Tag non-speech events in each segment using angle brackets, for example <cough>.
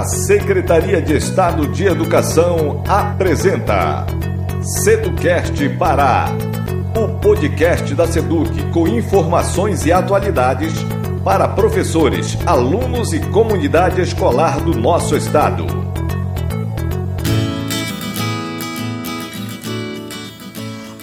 A Secretaria de Estado de Educação apresenta Seducast Pará, o podcast da Seduc com informações e atualidades para professores, alunos e comunidade escolar do nosso estado.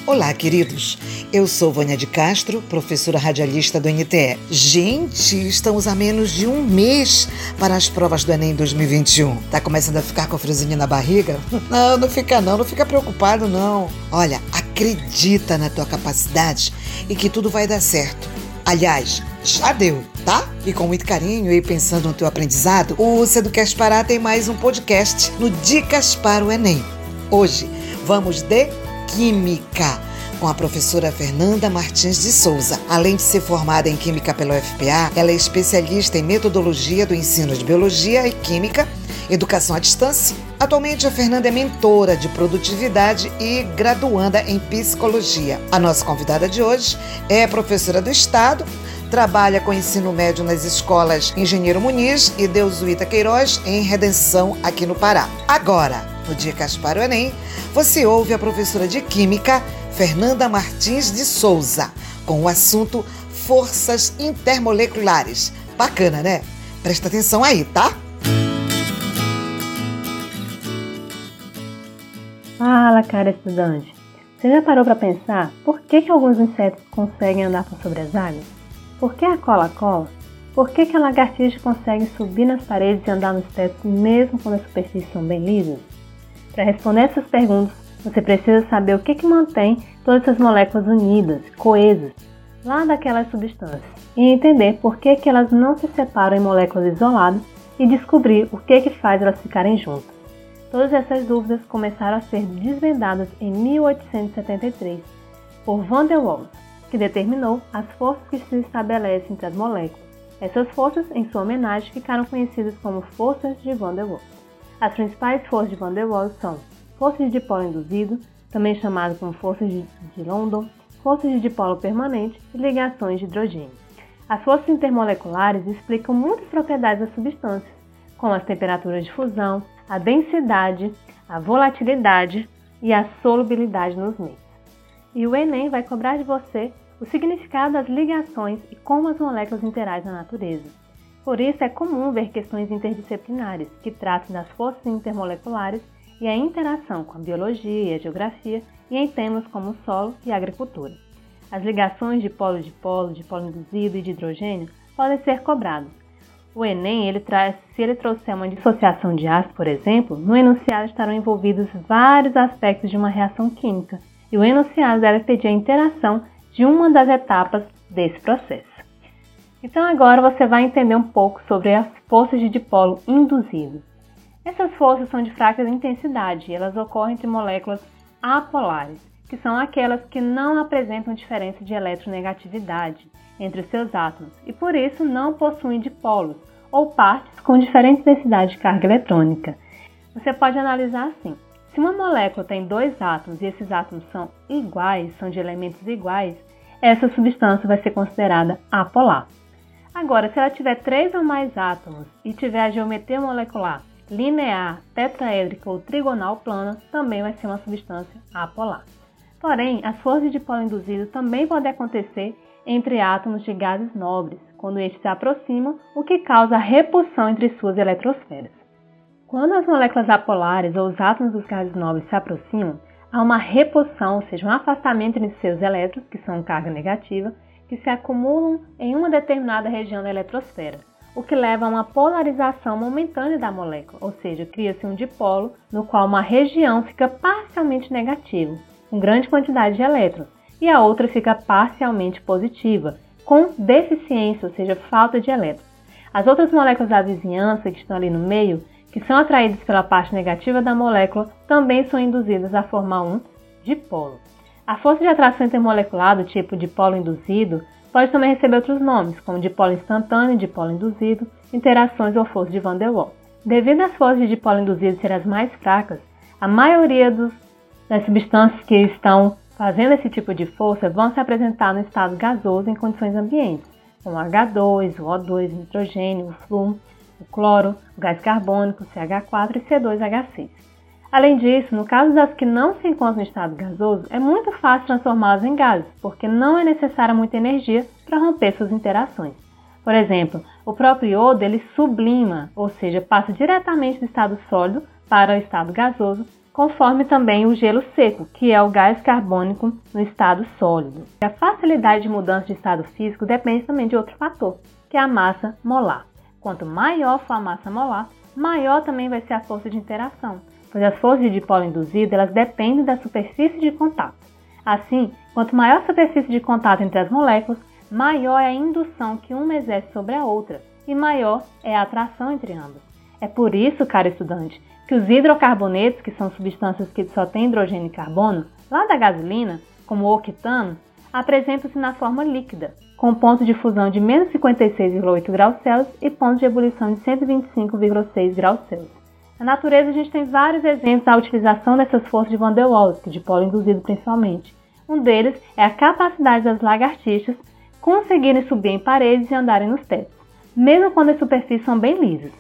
Olá, queridos. Eu sou Vânia de Castro, professora radialista do NTE. Gente, estamos a menos de um mês para as provas do Enem 2021. Tá começando a ficar com friozinho na barriga? <laughs> Não, não fica não, não fica preocupado não. Olha, acredita na tua capacidade e que tudo vai dar certo. Aliás, já deu, tá? E com muito carinho e pensando no teu aprendizado, o Seducast Pará tem mais um podcast no Dicas para o Enem. Hoje vamos de Química com a professora Fernanda Martins de Souza. Além de ser formada em Química pela UFPA, ela é especialista em metodologia do ensino de Biologia e Química, Educação à Distância. Atualmente, a Fernanda é mentora de produtividade e graduanda em Psicologia. A nossa convidada de hoje é professora do Estado, trabalha com ensino médio nas escolas Engenheiro Muniz e Deusuíta Queiroz, em Redenção, aqui no Pará. Agora, no Dia Caspar Enem, você ouve a professora de Química, Fernanda Martins de Souza, com o assunto Forças Intermoleculares. Bacana, né? Presta atenção aí, tá? Fala, cara estudante. Você já parou para pensar por que, que alguns insetos conseguem andar por sobre as águas? Por que a cola cola? Por que, que a lagartixa consegue subir nas paredes e andar nos tetos mesmo quando as superfícies são bem lisas? Para responder essas perguntas, você precisa saber o que, que mantém todas essas moléculas unidas, coesas, lá daquelas substâncias, e entender por que, que elas não se separam em moléculas isoladas e descobrir o que, que faz elas ficarem juntas. Todas essas dúvidas começaram a ser desvendadas em 1873 por Van der Waals, que determinou as forças que se estabelecem entre as moléculas. Essas forças, em sua homenagem, ficaram conhecidas como forças de Van der Waals. As principais forças de Van der Waals são forças de dipolo induzido, também chamadas como forças de, de London, forças de dipolo permanente e ligações de hidrogênio. As forças intermoleculares explicam muitas propriedades das substâncias, como as temperaturas de fusão, a densidade, a volatilidade e a solubilidade nos meios. E o Enem vai cobrar de você o significado das ligações e como as moléculas interagem na natureza. Por isso é comum ver questões interdisciplinares que tratam das forças intermoleculares e a interação com a biologia e a geografia e em temas como solo e agricultura. As ligações de polo de polo, de polo induzido e de hidrogênio podem ser cobradas. O Enem, ele traz, se ele trouxer uma dissociação de ácido, por exemplo, no enunciado estarão envolvidos vários aspectos de uma reação química, e o enunciado deve pedir a interação de uma das etapas desse processo. Então agora você vai entender um pouco sobre as forças de dipolo induzido. Essas forças são de fraca intensidade e elas ocorrem entre moléculas apolares, que são aquelas que não apresentam diferença de eletronegatividade entre seus átomos e por isso não possuem dipolos ou partes com diferente densidade de carga eletrônica. Você pode analisar assim: se uma molécula tem dois átomos e esses átomos são iguais, são de elementos iguais, essa substância vai ser considerada apolar. Agora, se ela tiver três ou mais átomos e tiver a geometria molecular linear, tetraédrica ou trigonal plana também vai ser uma substância apolar. Porém, as forças de dipolo induzido também podem acontecer entre átomos de gases nobres, quando estes se aproximam, o que causa repulsão entre suas eletrosferas. Quando as moléculas apolares ou os átomos dos gases nobres se aproximam, há uma repulsão, ou seja, um afastamento entre seus elétrons, que são carga negativa, que se acumulam em uma determinada região da eletrosfera o que leva a uma polarização momentânea da molécula, ou seja, cria-se um dipolo no qual uma região fica parcialmente negativa, com grande quantidade de elétrons, e a outra fica parcialmente positiva, com deficiência, ou seja, falta de elétrons. As outras moléculas da vizinhança que estão ali no meio, que são atraídas pela parte negativa da molécula, também são induzidas a formar um dipolo. A força de atração intermolecular do tipo dipolo induzido Pode também receber outros nomes, como dipolo instantâneo, dipolo induzido, interações ou força de Van der Waals. Devido às forças de dipolo induzido serem as mais fracas, a maioria dos, das substâncias que estão fazendo esse tipo de força vão se apresentar no estado gasoso em condições ambientes, como H2, o O2, o nitrogênio, o flume. o cloro, o gás carbônico, CH4 e C2H6. Além disso, no caso das que não se encontram em estado gasoso, é muito fácil transformá-las em gases, porque não é necessária muita energia para romper suas interações. Por exemplo, o próprio iodo ele sublima, ou seja, passa diretamente do estado sólido para o estado gasoso, conforme também o gelo seco, que é o gás carbônico no estado sólido. A facilidade de mudança de estado físico depende também de outro fator, que é a massa molar. Quanto maior for a massa molar, maior também vai ser a força de interação, pois as forças de dipolo induzido elas dependem da superfície de contato. Assim, quanto maior a superfície de contato entre as moléculas, maior é a indução que uma exerce sobre a outra e maior é a atração entre ambas. É por isso, caro estudante, que os hidrocarbonetos, que são substâncias que só têm hidrogênio e carbono, lá da gasolina, como o octano, apresentam-se na forma líquida, com ponto de fusão de menos 56,8 graus Celsius e ponto de ebulição de 125,6 graus Celsius. Na natureza, a gente tem vários exemplos da utilização dessas forças de Van der Waals, de polo induzido principalmente. Um deles é a capacidade das lagartixas conseguirem subir em paredes e andarem nos tetos, mesmo quando as superfícies são bem lisas.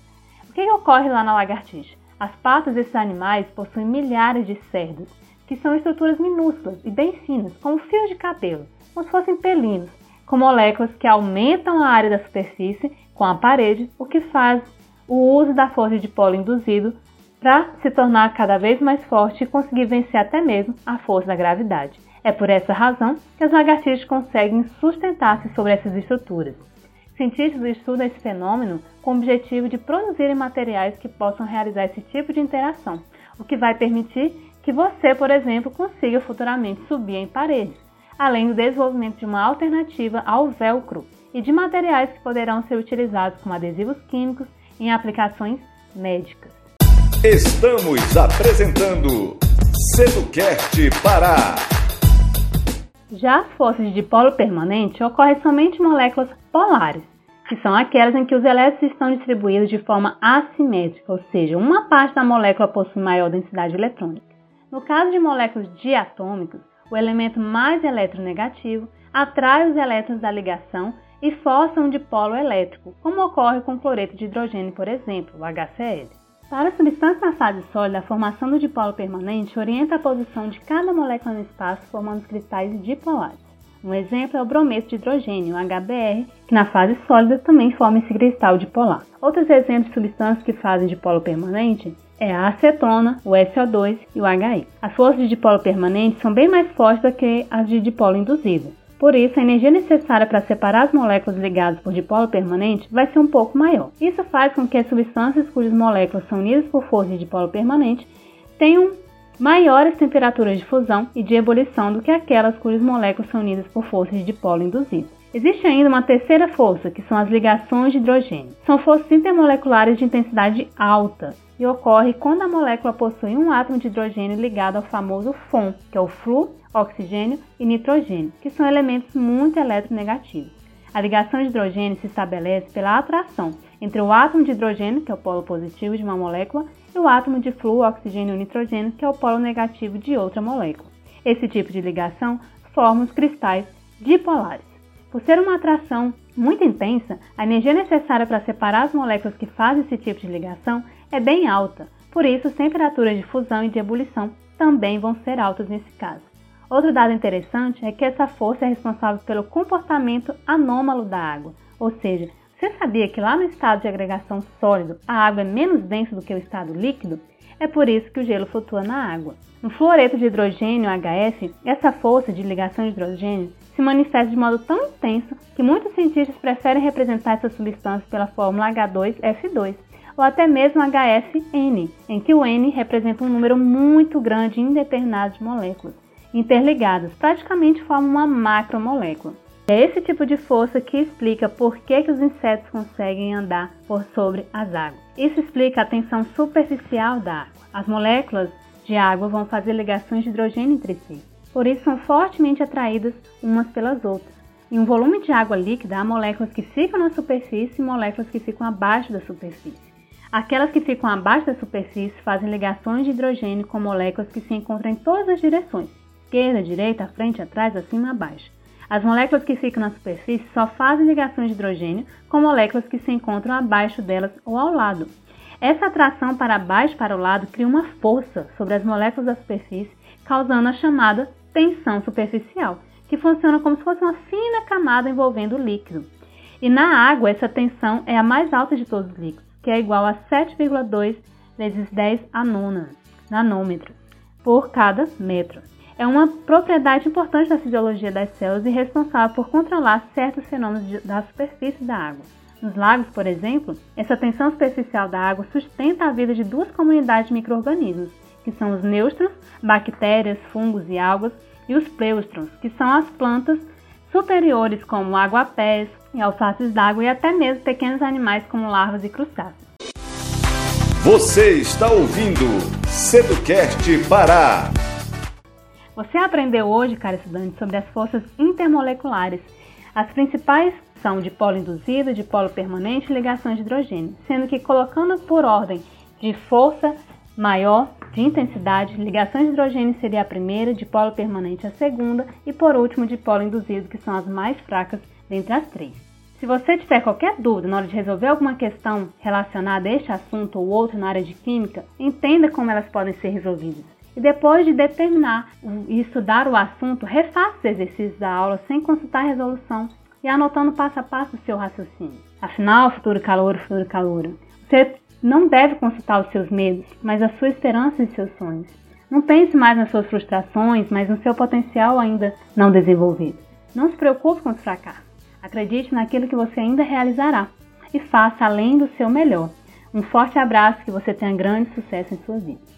O que, que ocorre lá na lagartixa? As patas desses animais possuem milhares de cerdas, que são estruturas minúsculas e bem finas, como fios de cabelo, como se fossem pelinos, com moléculas que aumentam a área da superfície com a parede, o que faz o uso da força de polo induzido para se tornar cada vez mais forte e conseguir vencer até mesmo a força da gravidade. É por essa razão que as lagartixas conseguem sustentar-se sobre essas estruturas. Cientistas estudam esse fenômeno com o objetivo de produzirem materiais que possam realizar esse tipo de interação, o que vai permitir que você, por exemplo, consiga futuramente subir em paredes, além do desenvolvimento de uma alternativa ao velcro e de materiais que poderão ser utilizados como adesivos químicos em aplicações médicas. Estamos apresentando Seducast Pará. Já as forças de dipolo permanente ocorrem somente em moléculas polares, que são aquelas em que os elétrons estão distribuídos de forma assimétrica, ou seja, uma parte da molécula possui maior densidade eletrônica. No caso de moléculas diatômicas, o elemento mais eletronegativo atrai os elétrons da ligação e força um dipolo elétrico, como ocorre com cloreto de hidrogênio, por exemplo, o HCl. Para a substância na fase sólida, a formação do dipolo permanente orienta a posição de cada molécula no espaço, formando os cristais dipolares. Um exemplo é o brometo de hidrogênio, HBr, que na fase sólida também forma esse cristal dipolar. Outros exemplos de substâncias que fazem dipolo permanente é a acetona, o SO2 e o HI. As forças de dipolo permanente são bem mais fortes do que as de dipolo induzido. Por isso, a energia necessária para separar as moléculas ligadas por dipolo permanente vai ser um pouco maior. Isso faz com que as substâncias cujas moléculas são unidas por força de dipolo permanente tenham maiores temperaturas de fusão e de ebulição do que aquelas cujas moléculas são unidas por força de dipolo induzido. Existe ainda uma terceira força, que são as ligações de hidrogênio. São forças intermoleculares de intensidade alta e ocorre quando a molécula possui um átomo de hidrogênio ligado ao famoso FON, que é o flu, oxigênio e nitrogênio, que são elementos muito eletronegativos. A ligação de hidrogênio se estabelece pela atração entre o átomo de hidrogênio, que é o polo positivo de uma molécula, e o átomo de flu, oxigênio e nitrogênio, que é o polo negativo de outra molécula. Esse tipo de ligação forma os cristais dipolares. Por ser uma atração muito intensa, a energia necessária para separar as moléculas que fazem esse tipo de ligação é bem alta, por isso as temperaturas de fusão e de ebulição também vão ser altas nesse caso. Outro dado interessante é que essa força é responsável pelo comportamento anômalo da água, ou seja, você sabia que lá no estado de agregação sólido a água é menos densa do que o estado líquido? É por isso que o gelo flutua na água. No fluoreto de hidrogênio HF, essa força de ligação de hidrogênio se manifesta de modo tão intenso que muitos cientistas preferem representar essa substância pela fórmula H2F2 ou até mesmo HFN, em que o N representa um número muito grande e indeterminado de moléculas interligadas, praticamente formam uma macromolécula. É esse tipo de força que explica por que, que os insetos conseguem andar por sobre as águas. Isso explica a tensão superficial da água. As moléculas de água vão fazer ligações de hidrogênio entre si, por isso são fortemente atraídas umas pelas outras. Em um volume de água líquida, há moléculas que ficam na superfície e moléculas que ficam abaixo da superfície. Aquelas que ficam abaixo da superfície fazem ligações de hidrogênio com moléculas que se encontram em todas as direções esquerda, direita, frente, atrás, acima, abaixo. As moléculas que ficam na superfície só fazem ligações de hidrogênio com moléculas que se encontram abaixo delas ou ao lado. Essa atração para baixo e para o lado cria uma força sobre as moléculas da superfície, causando a chamada tensão superficial, que funciona como se fosse uma fina camada envolvendo o líquido. E na água, essa tensão é a mais alta de todos os líquidos, que é igual a 7,2 vezes 10 a nona nanômetros por cada metro. É uma propriedade importante da fisiologia das células e responsável por controlar certos fenômenos da superfície da água. Nos lagos, por exemplo, essa tensão superficial da água sustenta a vida de duas comunidades de micro-organismos, que são os nêutrons, bactérias, fungos e algas, e os pleustrons, que são as plantas superiores como aguapés e alfaces d'água e até mesmo pequenos animais como larvas e crustáceos. Você está ouvindo Seducast Pará. Você aprendeu hoje, cara estudante, sobre as forças intermoleculares. As principais são de polo induzido, de polo permanente e ligações de hidrogênio, sendo que colocando por ordem de força maior, de intensidade, ligações de hidrogênio seria a primeira, de polo permanente a segunda e por último de polo induzido, que são as mais fracas dentre as três. Se você tiver qualquer dúvida na hora de resolver alguma questão relacionada a este assunto ou outro na área de química, entenda como elas podem ser resolvidas. E depois de determinar e estudar o assunto, refaça os exercícios da aula sem consultar a resolução e anotando passo a passo o seu raciocínio. Afinal, futuro calor, futuro calor, você não deve consultar os seus medos, mas a sua esperança e seus sonhos. Não pense mais nas suas frustrações, mas no seu potencial ainda não desenvolvido. Não se preocupe com os fracassos. Acredite naquilo que você ainda realizará e faça além do seu melhor. Um forte abraço, que você tenha grande sucesso em sua vida.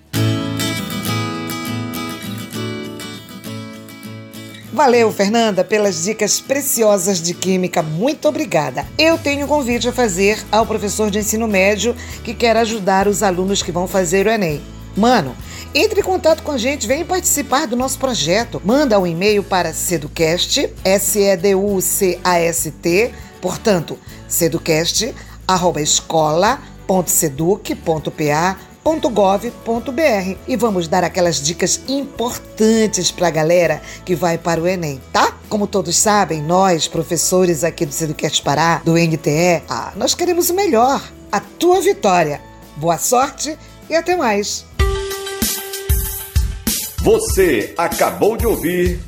Valeu, Fernanda, pelas dicas preciosas de química. Muito obrigada. Eu tenho um convite a fazer ao professor de ensino médio que quer ajudar os alunos que vão fazer o Enem. Mano, entre em contato com a gente, vem participar do nosso projeto. Manda um e-mail para seducast, S-E-D-U-C-A-S-T, portanto, seducast, arroba escola.seduc.pa .gov.br e vamos dar aquelas dicas importantes para a galera que vai para o Enem, tá? Como todos sabem, nós, professores aqui do Seducast Pará, do NTE, ah, nós queremos o melhor, a tua vitória. Boa sorte e até mais. Você acabou de ouvir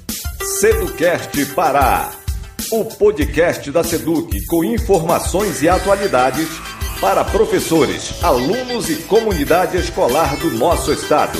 Seducast Pará, o podcast da Seduc com informações e atualidades para professores, alunos e comunidade escolar do nosso estado.